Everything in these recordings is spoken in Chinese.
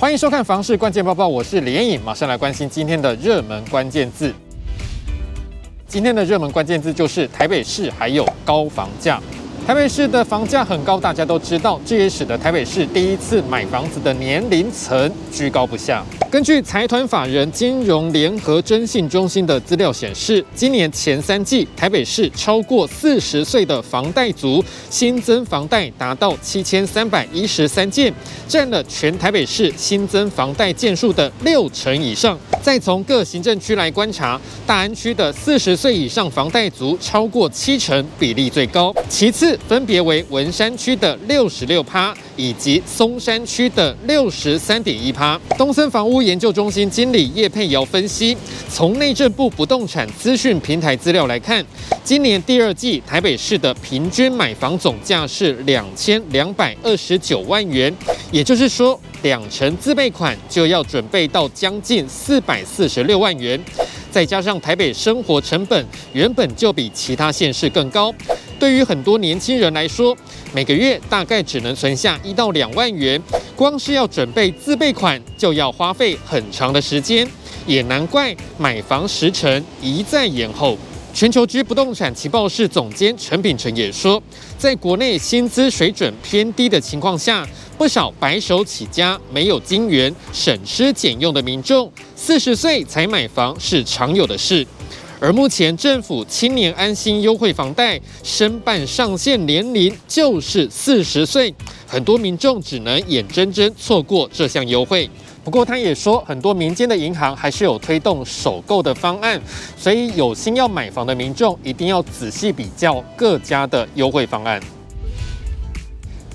欢迎收看《房市关键报报》，我是连颖，马上来关心今天的热门关键字。今天的热门关键字就是台北市还有高房价。台北市的房价很高，大家都知道，这也使得台北市第一次买房子的年龄层居高不下。根据财团法人金融联合征信中心的资料显示，今年前三季台北市超过四十岁的房贷族新增房贷达到七千三百一十三件，占了全台北市新增房贷件数的六成以上。再从各行政区来观察，大安区的四十岁以上房贷族超过七成，比例最高。其次分别为文山区的六十六趴。以及松山区的六十三点一趴。东森房屋研究中心经理叶佩瑶分析，从内政部不动产资讯平台资料来看，今年第二季台北市的平均买房总价是两千两百二十九万元，也就是说，两成自备款就要准备到将近四百四十六万元，再加上台北生活成本原本就比其他县市更高。对于很多年轻人来说，每个月大概只能存下一到两万元，光是要准备自备款就要花费很长的时间，也难怪买房时程一再延后。全球居不动产情报室总监陈秉承也说，在国内薪资水准偏低的情况下，不少白手起家、没有金援、省吃俭用的民众，四十岁才买房是常有的事。而目前政府青年安心优惠房贷申办上限年龄就是四十岁，很多民众只能眼睁睁错过这项优惠。不过他也说，很多民间的银行还是有推动首购的方案，所以有心要买房的民众一定要仔细比较各家的优惠方案。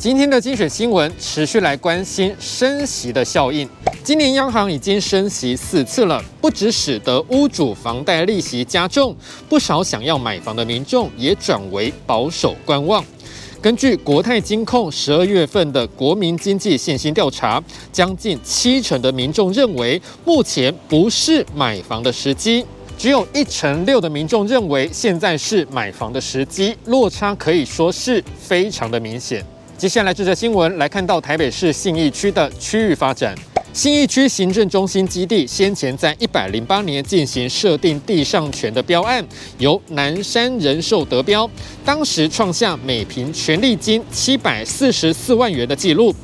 今天的精选新闻持续来关心升息的效应。今年央行已经升息四次了，不只使得屋主房贷利息加重，不少想要买房的民众也转为保守观望。根据国泰金控十二月份的国民经济信心调查，将近七成的民众认为目前不是买房的时机，只有一成六的民众认为现在是买房的时机，落差可以说是非常的明显。接下来这则新闻来看到台北市信义区的区域发展。信义区行政中心基地先前在一百零八年进行设定地上权的标案，由南山人寿得标，当时创下每坪权利金七百四十四万元的纪录。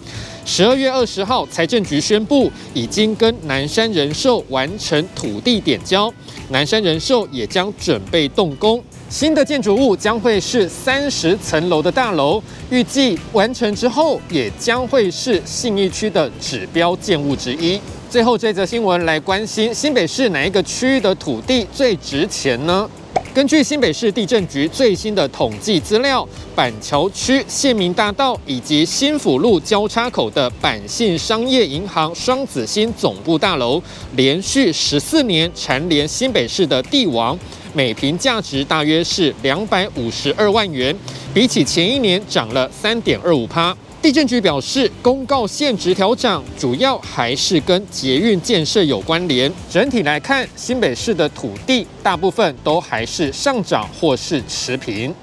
十二月二十号，财政局宣布已经跟南山人寿完成土地点交，南山人寿也将准备动工。新的建筑物将会是三十层楼的大楼，预计完成之后也将会是信义区的指标建物之一。最后这则新闻来关心新北市哪一个区域的土地最值钱呢？根据新北市地震局最新的统计资料，板桥区县民大道以及新府路交叉口的板信商业银行双子星总部大楼，连续十四年蝉联新北市的地王。每坪价值大约是两百五十二万元，比起前一年涨了三点二五趴。地震局表示，公告现值调涨，主要还是跟捷运建设有关联。整体来看，新北市的土地大部分都还是上涨或是持平。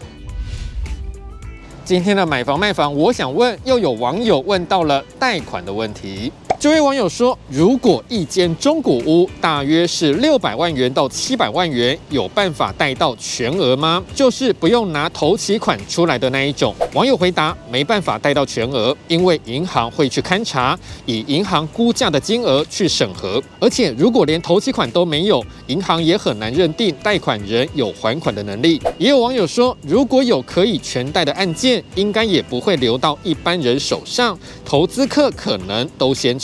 今天的买房卖房，我想问，又有网友问到了贷款的问题。这位网友说：“如果一间中古屋大约是六百万元到七百万元，有办法贷到全额吗？就是不用拿头期款出来的那一种。”网友回答：“没办法贷到全额，因为银行会去勘查，以银行估价的金额去审核。而且如果连头期款都没有，银行也很难认定贷款人有还款的能力。”也有网友说：“如果有可以全贷的案件，应该也不会流到一般人手上，投资客可能都先。”